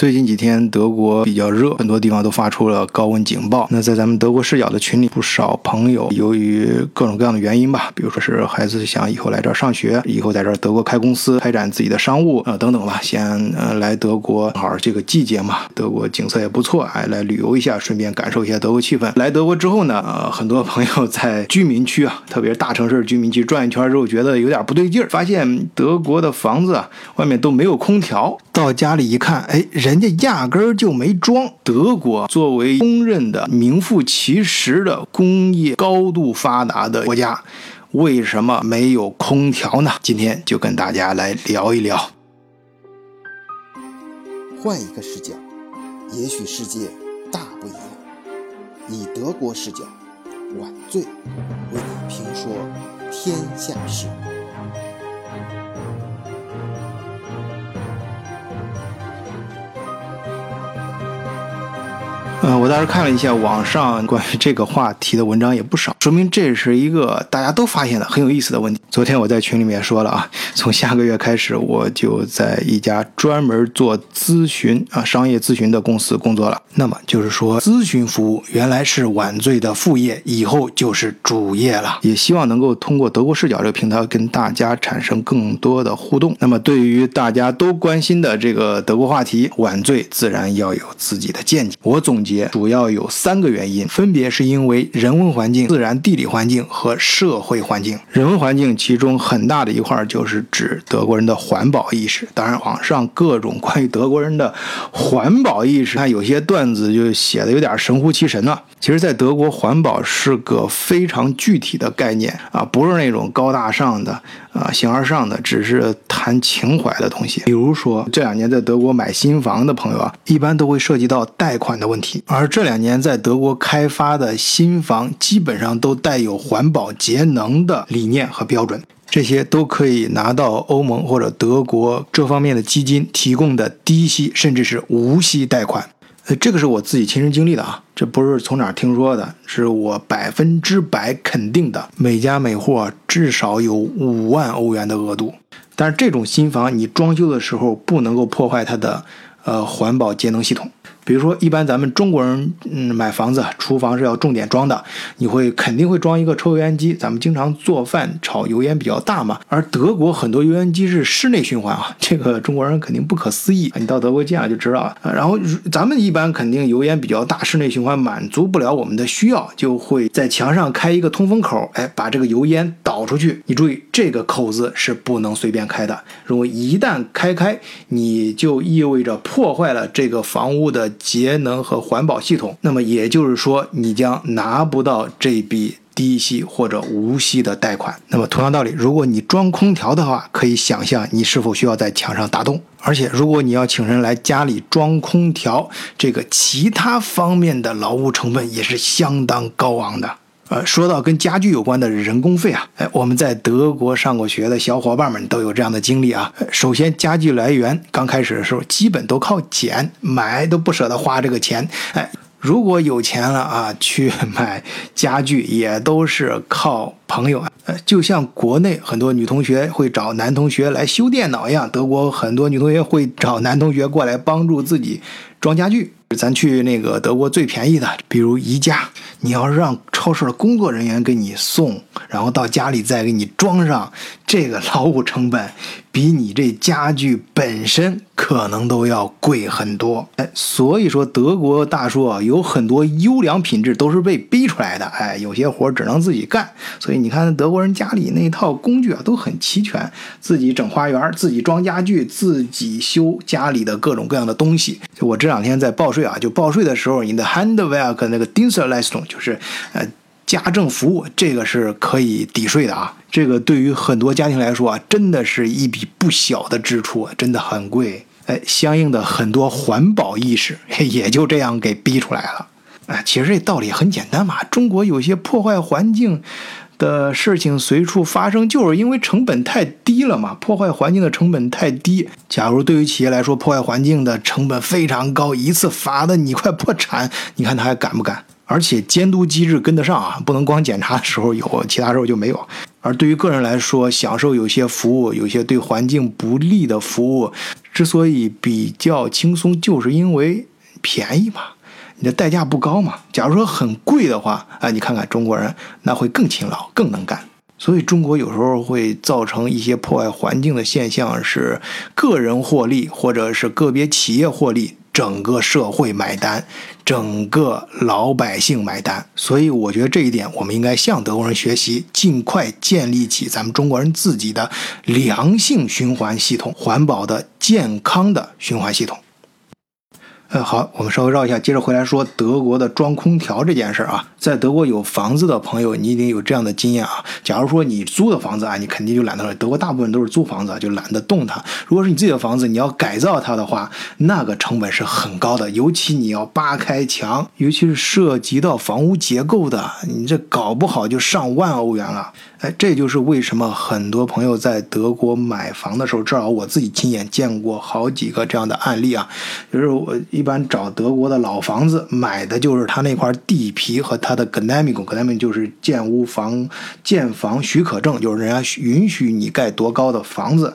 最近几天德国比较热，很多地方都发出了高温警报。那在咱们德国视角的群里，不少朋友由于各种各样的原因吧，比如说是孩子想以后来这儿上学，以后在这儿德国开公司、开展自己的商务啊等等吧，先呃来德国，正好这个季节嘛，德国景色也不错，哎，来旅游一下，顺便感受一下德国气氛。来德国之后呢，呃，很多朋友在居民区啊，特别是大城市居民区转一圈之后，觉得有点不对劲儿，发现德国的房子啊，外面都没有空调，到家里一看，哎，人。人家压根儿就没装。德国作为公认的名副其实的工业高度发达的国家，为什么没有空调呢？今天就跟大家来聊一聊。换一个视角，也许世界大不一样。以德国视角，晚醉为你评说天下事。嗯，我当时看了一下网上关于这个话题的文章也不少，说明这是一个大家都发现的很有意思的问题。昨天我在群里面说了啊，从下个月开始我就在一家专门做咨询啊商业咨询的公司工作了。那么就是说，咨询服务原来是晚醉的副业，以后就是主业了。也希望能够通过德国视角这个平台跟大家产生更多的互动。那么对于大家都关心的这个德国话题，晚醉自然要有自己的见解。我总结。主要有三个原因，分别是因为人文环境、自然地理环境和社会环境。人文环境其中很大的一块就是指德国人的环保意识。当然，网上各种关于德国人的环保意识，看有些段子就写的有点神乎其神了。其实，在德国，环保是个非常具体的概念啊，不是那种高大上的啊、形而上的，只是谈情怀的东西。比如说，这两年在德国买新房的朋友啊，一般都会涉及到贷款的问题。而这两年在德国开发的新房，基本上都带有环保节能的理念和标准，这些都可以拿到欧盟或者德国这方面的基金提供的低息甚至是无息贷款。呃，这个是我自己亲身经历的啊，这不是从哪儿听说的，是我百分之百肯定的。每家每户至少有五万欧元的额度，但是这种新房你装修的时候不能够破坏它的呃环保节能系统。比如说，一般咱们中国人，嗯，买房子，厨房是要重点装的，你会肯定会装一个抽油烟机。咱们经常做饭炒油烟比较大嘛。而德国很多油烟机是室内循环啊，这个中国人肯定不可思议。你到德国见了就知道了。然后咱们一般肯定油烟比较大，室内循环满足不了我们的需要，就会在墙上开一个通风口，哎，把这个油烟导出去。你注意，这个口子是不能随便开的。如果一旦开开，你就意味着破坏了这个房屋的。节能和环保系统，那么也就是说，你将拿不到这笔低息或者无息的贷款。那么同样道理，如果你装空调的话，可以想象你是否需要在墙上打洞。而且，如果你要请人来家里装空调，这个其他方面的劳务成本也是相当高昂的。呃，说到跟家具有关的人工费啊，哎，我们在德国上过学的小伙伴们都有这样的经历啊。首先，家具来源刚开始的时候基本都靠捡，买都不舍得花这个钱。哎，如果有钱了啊，去买家具也都是靠朋友。呃，就像国内很多女同学会找男同学来修电脑一样，德国很多女同学会找男同学过来帮助自己装家具。咱去那个德国最便宜的，比如宜家，你要是让超市的工作人员给你送，然后到家里再给你装上，这个劳务成本比你这家具本身可能都要贵很多。哎，所以说德国大叔啊，有很多优良品质都是被逼出来的。哎，有些活只能自己干。所以你看德国人家里那套工具啊都很齐全，自己整花园，自己装家具，自己修家里的各种各样的东西。就我这两天在报税。啊，就报税的时候，你的 Handwerk 那个 Dienstleistung 就是呃家政服务，这个是可以抵税的啊。这个对于很多家庭来说啊，真的是一笔不小的支出，真的很贵。哎，相应的很多环保意识也就这样给逼出来了。哎，其实这道理很简单嘛，中国有些破坏环境。的事情随处发生，就是因为成本太低了嘛。破坏环境的成本太低。假如对于企业来说，破坏环境的成本非常高，一次罚的你快破产，你看他还敢不敢？而且监督机制跟得上啊，不能光检查的时候有，其他时候就没有。而对于个人来说，享受有些服务，有些对环境不利的服务，之所以比较轻松，就是因为便宜嘛，你的代价不高嘛。假如说很贵的话，哎，你看看中国人那会更勤劳、更能干。所以中国有时候会造成一些破坏环境的现象，是个人获利，或者是个别企业获利。整个社会买单，整个老百姓买单，所以我觉得这一点我们应该向德国人学习，尽快建立起咱们中国人自己的良性循环系统、环保的健康的循环系统。呃，好，我们稍微绕一下，接着回来说德国的装空调这件事儿啊。在德国有房子的朋友，你一定有这样的经验啊。假如说你租的房子啊，你肯定就懒得了。德国大部分都是租房子，就懒得动它。如果是你自己的房子，你要改造它的话，那个成本是很高的，尤其你要扒开墙，尤其是涉及到房屋结构的，你这搞不好就上万欧元了。哎，这就是为什么很多朋友在德国买房的时候，至少我自己亲眼见过好几个这样的案例啊。就是我一般找德国的老房子买的就是他那块地皮和他的 g n a m i c g n a m i c 就是建屋房建房许可证，就是人家允许你盖多高的房子。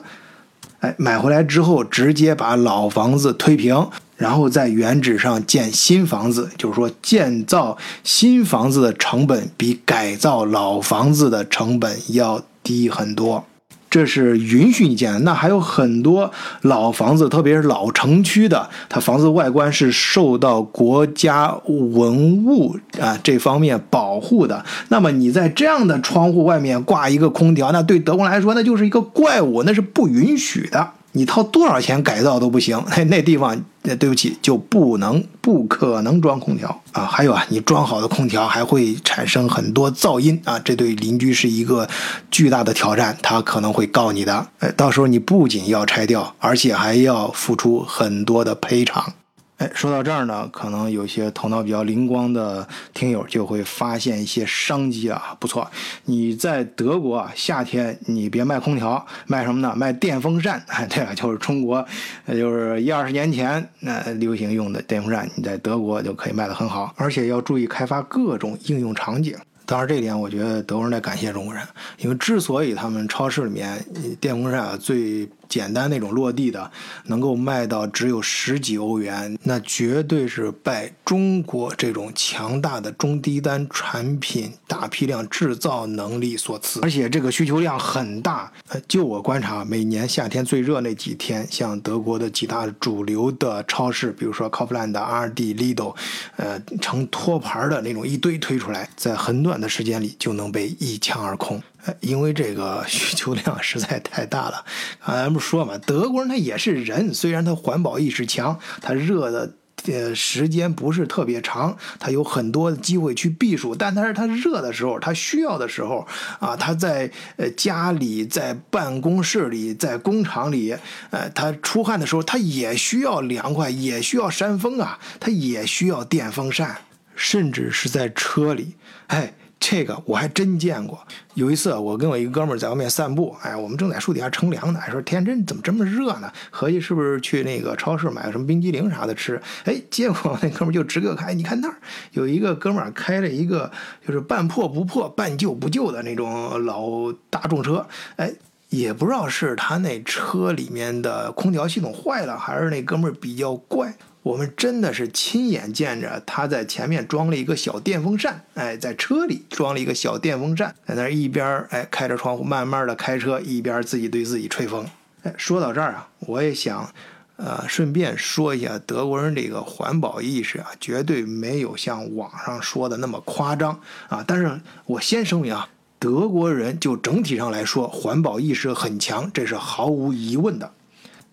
哎，买回来之后直接把老房子推平。然后在原址上建新房子，就是说建造新房子的成本比改造老房子的成本要低很多，这是允许你建的。那还有很多老房子，特别是老城区的，它房子外观是受到国家文物啊这方面保护的。那么你在这样的窗户外面挂一个空调，那对德国来说那就是一个怪物，那是不允许的。你掏多少钱改造都不行，那那地方，那对不起，就不能、不可能装空调啊！还有啊，你装好的空调还会产生很多噪音啊，这对邻居是一个巨大的挑战，他可能会告你的。哎，到时候你不仅要拆掉，而且还要付出很多的赔偿。哎，说到这儿呢，可能有些头脑比较灵光的听友就会发现一些商机啊。不错，你在德国啊，夏天你别卖空调，卖什么呢？卖电风扇。哎，对了，就是中国，就是一二十年前那流行用的电风扇，你在德国就可以卖得很好，而且要注意开发各种应用场景。当然，这一点我觉得德国人得感谢中国人，因为之所以他们超市里面电风扇啊最。简单那种落地的，能够卖到只有十几欧元，那绝对是拜中国这种强大的中低端产品大批量制造能力所赐。而且这个需求量很大。呃，就我观察，每年夏天最热那几天，像德国的几大主流的超市，比如说 Kaufland、Rd、Lidl，呃，成托盘的那种一堆推出来，在很短的时间里就能被一抢而空。因为这个 需求量实在太大了，咱不说嘛，德国人他也是人，虽然他环保意识强，他热的呃时间不是特别长，他有很多机会去避暑，但他是他热的时候，他需要的时候啊，他在呃家里、在办公室里、在工厂里，呃，他出汗的时候，他也需要凉快，也需要扇风啊，他也需要电风扇，甚至是在车里，哎。这个我还真见过。有一次，我跟我一个哥们儿在外面散步，哎，我们正在树底下乘凉呢。说天真怎么这么热呢？合计是不是去那个超市买个什么冰激凌啥的吃？哎，结果那哥们儿就直给我看，你看那儿有一个哥们儿开了一个就是半破不破、半旧不旧的那种老大众车。哎，也不知道是他那车里面的空调系统坏了，还是那哥们儿比较怪。我们真的是亲眼见着他在前面装了一个小电风扇，哎，在车里装了一个小电风扇，在那一边哎开着窗户慢慢的开车，一边自己对自己吹风。哎，说到这儿啊，我也想，呃，顺便说一下德国人这个环保意识啊，绝对没有像网上说的那么夸张啊。但是我先声明啊，德国人就整体上来说环保意识很强，这是毫无疑问的。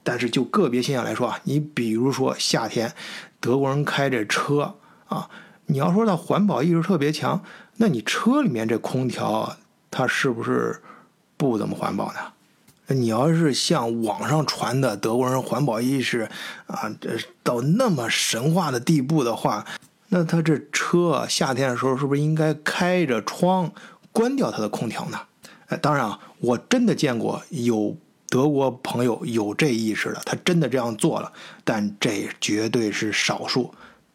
但是就个别现象来说啊，你比如说夏天，德国人开着车啊，你要说他环保意识特别强，那你车里面这空调它是不是不怎么环保呢？你要是像网上传的德国人环保意识啊，这到那么神话的地步的话，那他这车夏天的时候是不是应该开着窗，关掉它的空调呢？哎，当然啊，我真的见过有。德国朋友有这意识的，他真的这样做了，但这绝对是少数。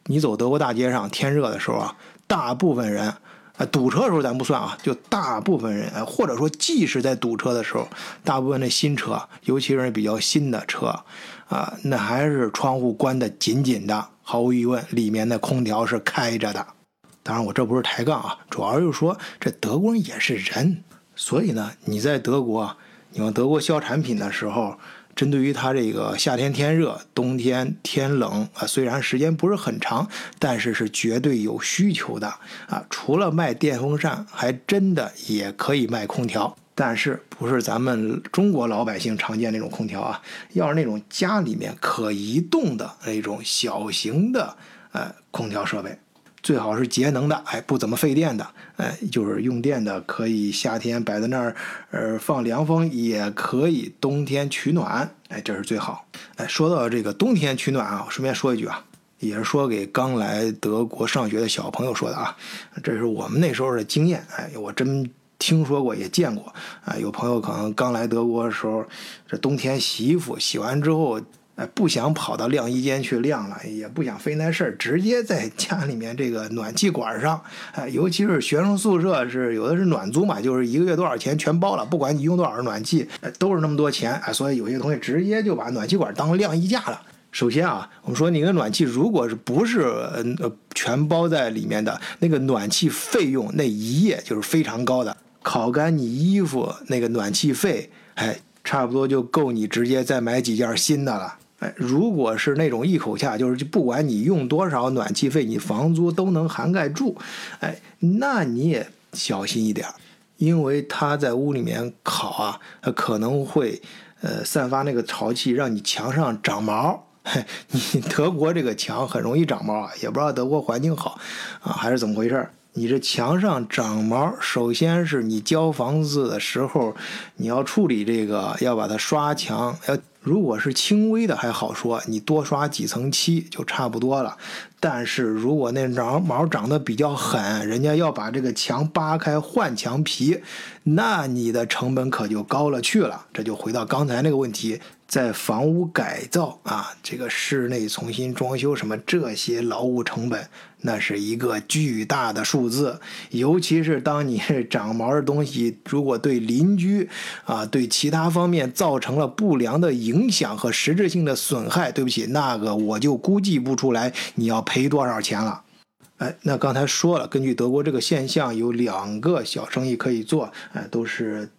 你走德国大街上，天热的时候啊，大部分人，啊堵车的时候咱不算啊，就大部分人，或者说即使在堵车的时候，大部分的新车，尤其是比较新的车，啊，那还是窗户关得紧紧的，毫无疑问，里面的空调是开着的。当然，我这不是抬杠啊，主要就是说这德国人也是人，所以呢，你在德国，你往德国销产品的时候。针对于它这个夏天天热，冬天天冷啊，虽然时间不是很长，但是是绝对有需求的啊。除了卖电风扇，还真的也可以卖空调，但是不是咱们中国老百姓常见那种空调啊？要是那种家里面可移动的那种小型的呃空调设备。最好是节能的，哎，不怎么费电的，哎，就是用电的，可以夏天摆在那儿，呃，放凉风，也可以冬天取暖，哎，这是最好。哎，说到这个冬天取暖啊，我顺便说一句啊，也是说给刚来德国上学的小朋友说的啊，这是我们那时候的经验，哎，我真听说过，也见过，啊，有朋友可能刚来德国的时候，这冬天洗衣服，洗完之后。哎，不想跑到晾衣间去晾了，也不想费那事儿，直接在家里面这个暖气管上，哎，尤其是学生宿舍是有的是暖租嘛，就是一个月多少钱全包了，不管你用多少暖气，都是那么多钱，哎，所以有些同学直接就把暖气管当晾衣架了。首先啊，我们说你的暖气如果是不是呃全包在里面的那个暖气费用，那一夜就是非常高的，烤干你衣服那个暖气费，哎，差不多就够你直接再买几件新的了。哎，如果是那种一口价，就是不管你用多少暖气费，你房租都能涵盖住，哎，那你也小心一点，因为它在屋里面烤啊，它可能会呃散发那个潮气，让你墙上长毛。你德国这个墙很容易长毛啊，也不知道德国环境好啊还是怎么回事你这墙上长毛，首先是你交房子的时候，你要处理这个，要把它刷墙。要如果是轻微的还好说，你多刷几层漆就差不多了。但是如果那毛毛长得比较狠，人家要把这个墙扒开换墙皮，那你的成本可就高了去了。这就回到刚才那个问题。在房屋改造啊，这个室内重新装修什么这些劳务成本，那是一个巨大的数字。尤其是当你长毛的东西，如果对邻居啊，对其他方面造成了不良的影响和实质性的损害，对不起，那个我就估计不出来你要赔多少钱了。哎，那刚才说了，根据德国这个现象，有两个小生意可以做，哎，都是。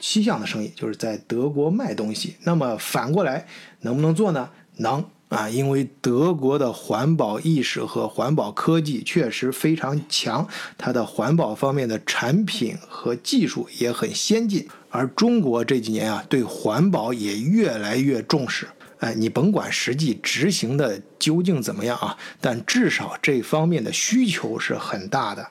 西向的生意就是在德国卖东西，那么反过来能不能做呢？能啊，因为德国的环保意识和环保科技确实非常强，它的环保方面的产品和技术也很先进。而中国这几年啊，对环保也越来越重视。哎，你甭管实际执行的究竟怎么样啊，但至少这方面的需求是很大的。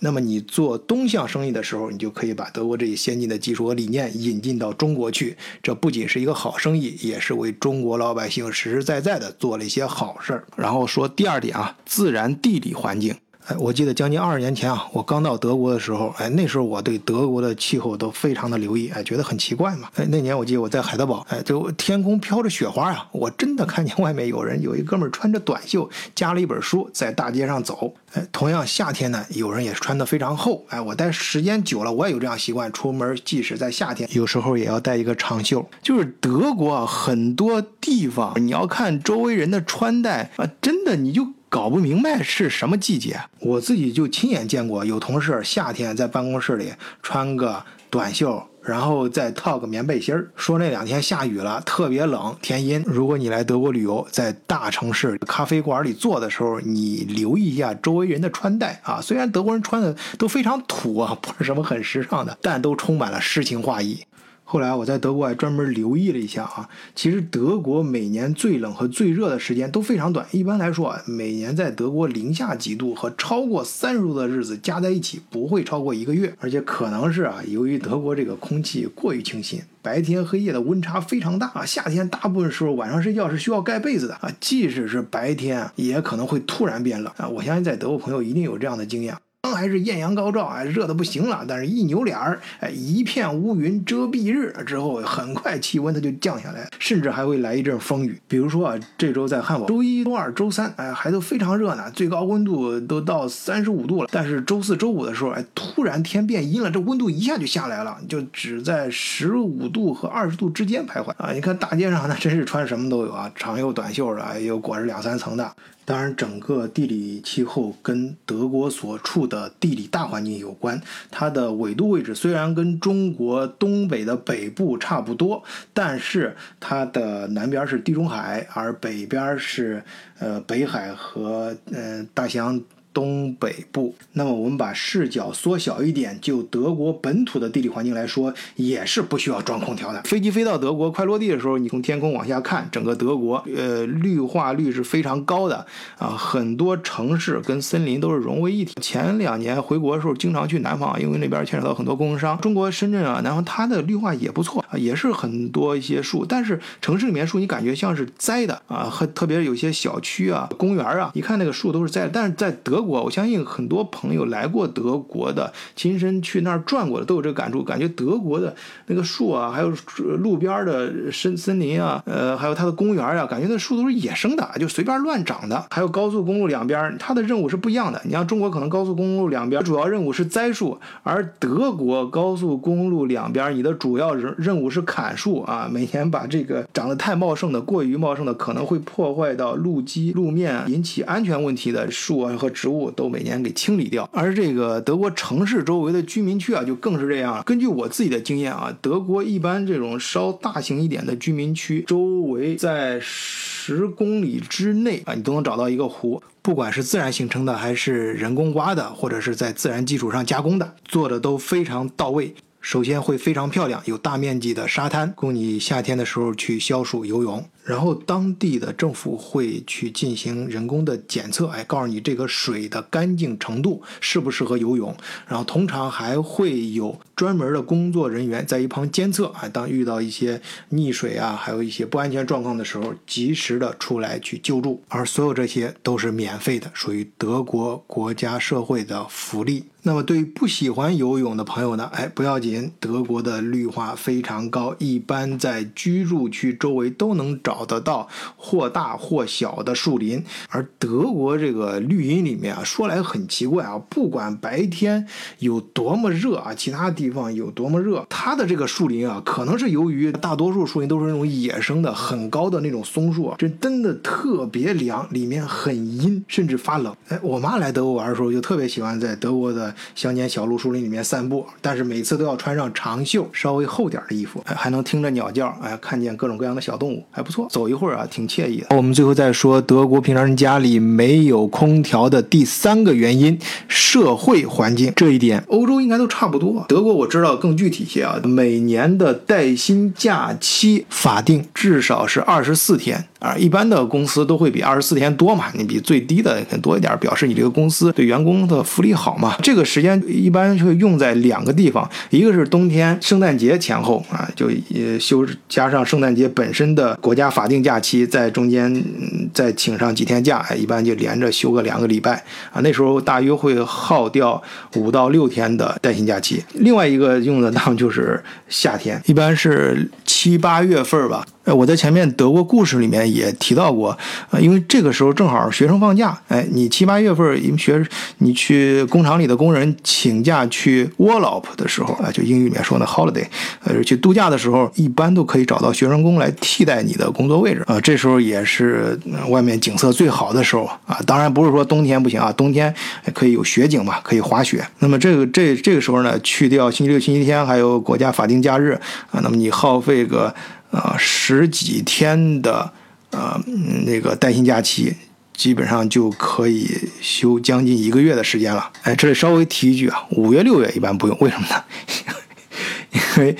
那么你做东向生意的时候，你就可以把德国这些先进的技术和理念引进到中国去。这不仅是一个好生意，也是为中国老百姓实实在在的做了一些好事儿。然后说第二点啊，自然地理环境。哎，我记得将近二十年前啊，我刚到德国的时候，哎，那时候我对德国的气候都非常的留意，哎，觉得很奇怪嘛。哎，那年我记得我在海德堡，哎，就天空飘着雪花啊，我真的看见外面有人，有一哥们穿着短袖，夹了一本书，在大街上走。哎，同样夏天呢，有人也穿的非常厚。哎，我待时间久了，我也有这样习惯，出门即使在夏天，有时候也要带一个长袖。就是德国啊，很多地方你要看周围人的穿戴啊，真的你就。搞不明白是什么季节，我自己就亲眼见过有同事夏天在办公室里穿个短袖，然后再套个棉背心儿，说那两天下雨了，特别冷，天阴。如果你来德国旅游，在大城市咖啡馆里坐的时候，你留意一下周围人的穿戴啊，虽然德国人穿的都非常土啊，不是什么很时尚的，但都充满了诗情画意。后来我在德国还专门留意了一下啊，其实德国每年最冷和最热的时间都非常短。一般来说啊，每年在德国零下几度和超过三十度的日子加在一起不会超过一个月。而且可能是啊，由于德国这个空气过于清新，白天黑夜的温差非常大啊。夏天大部分时候晚上睡觉是需要盖被子的啊，即使是白天也可能会突然变冷啊。我相信在德国朋友一定有这样的经验。刚还是艳阳高照，哎，热的不行了，但是一扭脸儿，哎，一片乌云遮蔽日之后，很快气温它就降下来，甚至还会来一阵风雨。比如说啊，这周在汉堡，周一、周二、周三，哎，还都非常热呢，最高温度都到三十五度了。但是周四周五的时候，哎，突然天变阴了，这温度一下就下来了，就只在十五度和二十度之间徘徊啊。你看大街上那真是穿什么都有啊，长袖短袖的，也有裹着两三层的。当然，整个地理气候跟德国所处的地理大环境有关。它的纬度位置虽然跟中国东北的北部差不多，但是它的南边是地中海，而北边是呃北海和嗯大西洋。东北部，那么我们把视角缩小一点，就德国本土的地理环境来说，也是不需要装空调的。飞机飞到德国快落地的时候，你从天空往下看，整个德国，呃，绿化率是非常高的啊，很多城市跟森林都是融为一体。前两年回国的时候，经常去南方，因为那边牵扯到很多供应商。中国深圳啊，南方它的绿化也不错啊，也是很多一些树，但是城市里面树你感觉像是栽的啊，和特别有些小区啊、公园啊，一看那个树都是栽的，但是在德。我我相信很多朋友来过德国的，亲身去那儿转过的，都有这个感触。感觉德国的那个树啊，还有路边的森森林啊，呃，还有它的公园啊，感觉那树都是野生的，就随便乱长的。还有高速公路两边，它的任务是不一样的。你像中国可能高速公路两边主要任务是栽树，而德国高速公路两边你的主要任任务是砍树啊。每年把这个长得太茂盛的、过于茂盛的，可能会破坏到路基、路面，引起安全问题的树啊和植物。都每年给清理掉，而这个德国城市周围的居民区啊，就更是这样。根据我自己的经验啊，德国一般这种稍大型一点的居民区，周围在十公里之内啊，你都能找到一个湖，不管是自然形成的，还是人工挖的，或者是在自然基础上加工的，做的都非常到位。首先会非常漂亮，有大面积的沙滩，供你夏天的时候去消暑游泳。然后当地的政府会去进行人工的检测，哎，告诉你这个水的干净程度适不适合游泳。然后通常还会有专门的工作人员在一旁监测，哎，当遇到一些溺水啊，还有一些不安全状况的时候，及时的出来去救助。而所有这些都是免费的，属于德国国家社会的福利。那么对于不喜欢游泳的朋友呢，哎，不要紧，德国的绿化非常高，一般在居住区周围都能找。找得到或大或小的树林，而德国这个绿荫里面啊，说来很奇怪啊，不管白天有多么热啊，其他地方有多么热，它的这个树林啊，可能是由于大多数树林都是那种野生的、很高的那种松树，这真真的特别凉，里面很阴，甚至发冷。哎，我妈来德国玩的时候，就特别喜欢在德国的乡间小路树林里面散步，但是每次都要穿上长袖、稍微厚点的衣服，还能听着鸟叫，哎，看见各种各样的小动物，还不错。走一会儿啊，挺惬意的。我们最后再说德国平常人家里没有空调的第三个原因：社会环境。这一点欧洲应该都差不多。德国我知道更具体些啊，每年的带薪假期法定至少是二十四天啊。一般的公司都会比二十四天多嘛，你比最低的多一点，表示你这个公司对员工的福利好嘛。这个时间一般会用在两个地方，一个是冬天圣诞节前后啊，就呃休加上圣诞节本身的国家。法定假期在中间嗯再请上几天假，一般就连着休个两个礼拜啊。那时候大约会耗掉五到六天的带薪假期。另外一个用的当就是夏天，一般是七八月份吧。哎，我在前面德国故事里面也提到过，呃，因为这个时候正好学生放假，哎，你七八月份，因为学你去工厂里的工人请假去 Wallop 的时候，啊，就英语里面说的 holiday，呃，去度假的时候，一般都可以找到学生工来替代你的工作位置，啊，这时候也是外面景色最好的时候啊，当然不是说冬天不行啊，冬天可以有雪景嘛，可以滑雪。那么这个这这个时候呢，去掉星期六、星期天，还有国家法定假日啊，那么你耗费个。啊，十几天的呃那个带薪假期，基本上就可以休将近一个月的时间了。哎，这里稍微提一句啊，五月六月一般不用，为什么呢？因为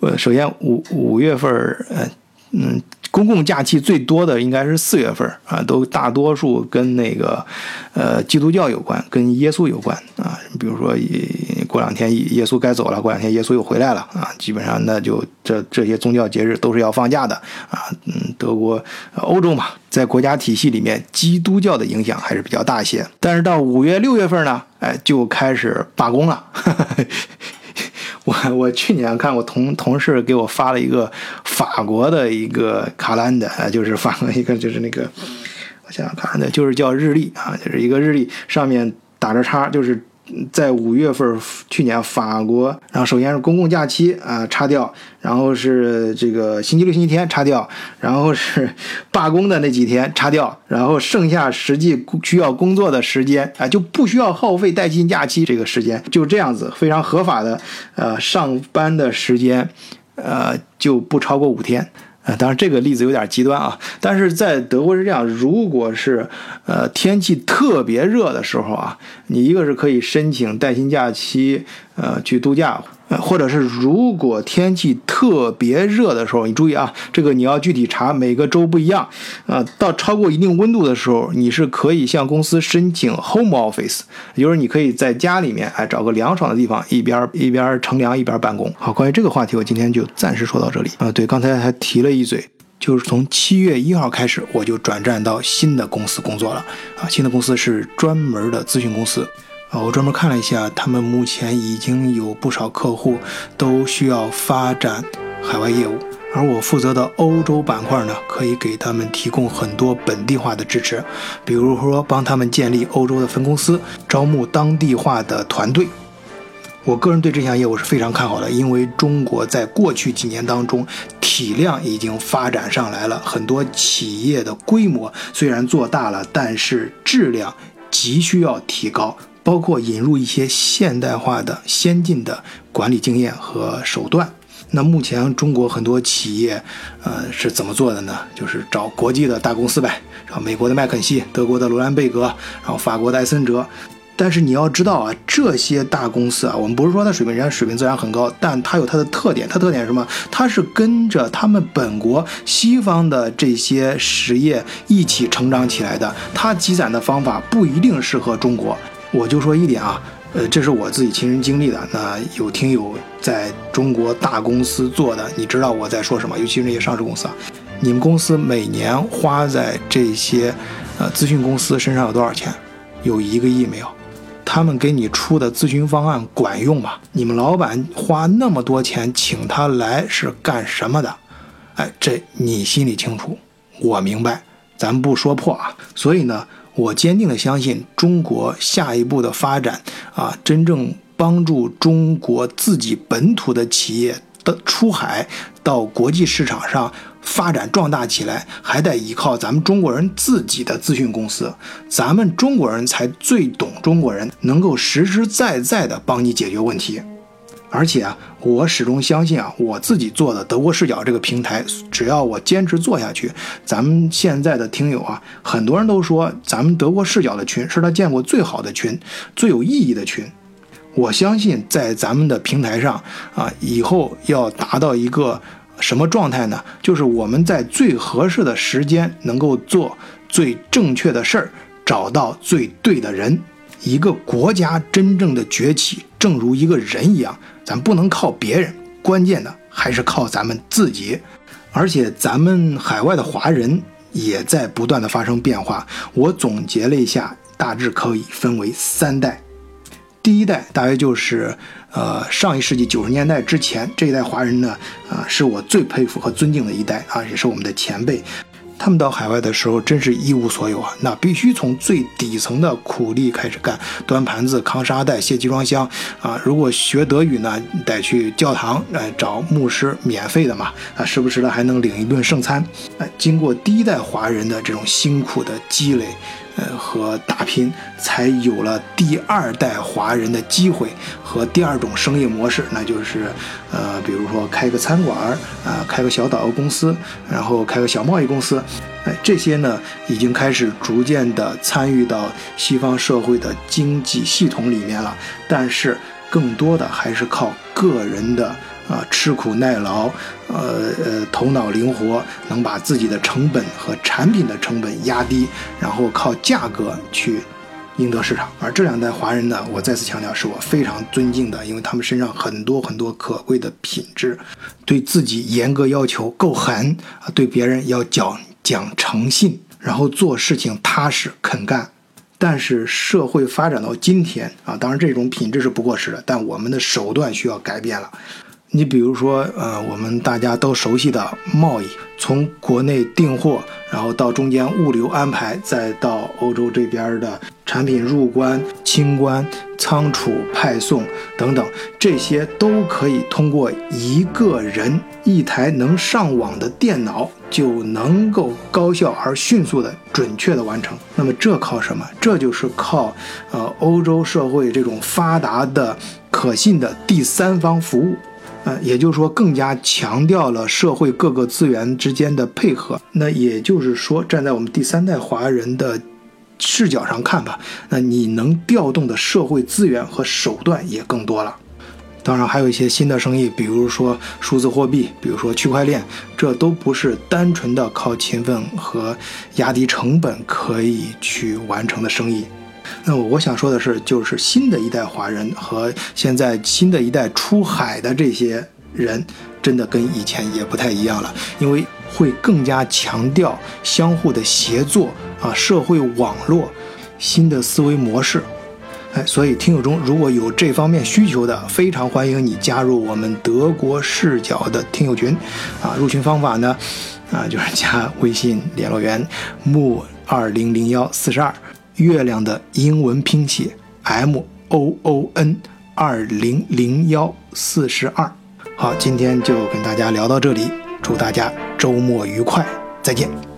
呃，首先五五月份呃嗯。公共假期最多的应该是四月份啊，都大多数跟那个，呃，基督教有关，跟耶稣有关啊。比如说以，过两天耶稣该走了，过两天耶稣又回来了啊，基本上那就这这些宗教节日都是要放假的啊。嗯，德国、欧洲嘛，在国家体系里面，基督教的影响还是比较大一些。但是到五月、六月份呢，哎，就开始罢工了。我我去年看我同同事给我发了一个法国的一个卡兰的，就是发了一个就是那个，我想想看的，就是叫日历啊，就是一个日历上面打着叉，就是。在五月份，去年法国，然后首先是公共假期啊，擦掉，然后是这个星期六、星期天擦掉，然后是罢工的那几天擦掉，然后剩下实际需要工作的时间啊，就不需要耗费带薪假期这个时间，就这样子非常合法的呃上班的时间，呃就不超过五天。当然这个例子有点极端啊，但是在德国是这样，如果是呃天气特别热的时候啊，你一个是可以申请带薪假期，呃去度假。或者是如果天气特别热的时候，你注意啊，这个你要具体查，每个州不一样。啊，到超过一定温度的时候，你是可以向公司申请 home office，也就是你可以在家里面，哎，找个凉爽的地方，一边一边乘凉一边办公。好，关于这个话题，我今天就暂时说到这里。啊，对，刚才还提了一嘴，就是从七月一号开始，我就转战到新的公司工作了。啊，新的公司是专门的咨询公司。啊，我专门看了一下，他们目前已经有不少客户都需要发展海外业务，而我负责的欧洲板块呢，可以给他们提供很多本地化的支持，比如说帮他们建立欧洲的分公司，招募当地化的团队。我个人对这项业务是非常看好的，因为中国在过去几年当中体量已经发展上来了，很多企业的规模虽然做大了，但是质量急需要提高。包括引入一些现代化的、先进的管理经验和手段。那目前中国很多企业，呃，是怎么做的呢？就是找国际的大公司呗，然后美国的麦肯锡、德国的罗兰贝格，然后法国的埃森哲。但是你要知道啊，这些大公司啊，我们不是说它水平，人家水平自然很高，但它有它的特点。它特点是什么？它是跟着他们本国西方的这些实业一起成长起来的。它积攒的方法不一定适合中国。我就说一点啊，呃，这是我自己亲身经历的。那有听友在中国大公司做的，你知道我在说什么？尤其是那些上市公司啊，你们公司每年花在这些呃咨询公司身上有多少钱？有一个亿没有？他们给你出的咨询方案管用吗？你们老板花那么多钱请他来是干什么的？哎，这你心里清楚，我明白，咱不说破啊。所以呢。我坚定的相信，中国下一步的发展啊，真正帮助中国自己本土的企业的出海到国际市场上发展壮大起来，还得依靠咱们中国人自己的咨询公司。咱们中国人才最懂中国人，能够实实在在的帮你解决问题。而且啊，我始终相信啊，我自己做的德国视角这个平台，只要我坚持做下去，咱们现在的听友啊，很多人都说咱们德国视角的群是他见过最好的群，最有意义的群。我相信在咱们的平台上啊，以后要达到一个什么状态呢？就是我们在最合适的时间能够做最正确的事儿，找到最对的人。一个国家真正的崛起，正如一个人一样。咱不能靠别人，关键的还是靠咱们自己。而且咱们海外的华人也在不断的发生变化。我总结了一下，大致可以分为三代。第一代大约就是呃上一世纪九十年代之前这一代华人呢，啊是我最佩服和尊敬的一代啊，也是我们的前辈。他们到海外的时候，真是一无所有啊！那必须从最底层的苦力开始干，端盘子、扛沙袋、卸集装箱啊！如果学德语呢，得去教堂来找牧师，免费的嘛啊！时不时的还能领一顿圣餐。哎，经过第一代华人的这种辛苦的积累。呃，和打拼，才有了第二代华人的机会和第二种生意模式，那就是，呃，比如说开个餐馆儿啊，开个小导游公司，然后开个小贸易公司，哎，这些呢，已经开始逐渐的参与到西方社会的经济系统里面了，但是更多的还是靠个人的。啊，吃苦耐劳，呃呃，头脑灵活，能把自己的成本和产品的成本压低，然后靠价格去赢得市场。而这两代华人呢，我再次强调，是我非常尊敬的，因为他们身上很多很多可贵的品质，对自己严格要求，够狠啊，对别人要讲讲诚信，然后做事情踏实肯干。但是社会发展到今天啊，当然这种品质是不过时的，但我们的手段需要改变了。你比如说，呃，我们大家都熟悉的贸易，从国内订货，然后到中间物流安排，再到欧洲这边的产品入关、清关、仓储派送等等，这些都可以通过一个人一台能上网的电脑就能够高效而迅速的、准确的完成。那么这靠什么？这就是靠，呃，欧洲社会这种发达的、可信的第三方服务。呃，也就是说，更加强调了社会各个资源之间的配合。那也就是说，站在我们第三代华人的视角上看吧，那你能调动的社会资源和手段也更多了。当然，还有一些新的生意，比如说数字货币，比如说区块链，这都不是单纯的靠勤奋和压低成本可以去完成的生意。那我想说的是，就是新的一代华人和现在新的一代出海的这些人，真的跟以前也不太一样了，因为会更加强调相互的协作啊，社会网络，新的思维模式。哎，所以听友中如果有这方面需求的，非常欢迎你加入我们德国视角的听友群。啊，入群方法呢，啊，就是加微信联络员木二零零幺四十二。月亮的英文拼写 M O O N 二零零幺四十二。好，今天就跟大家聊到这里，祝大家周末愉快，再见。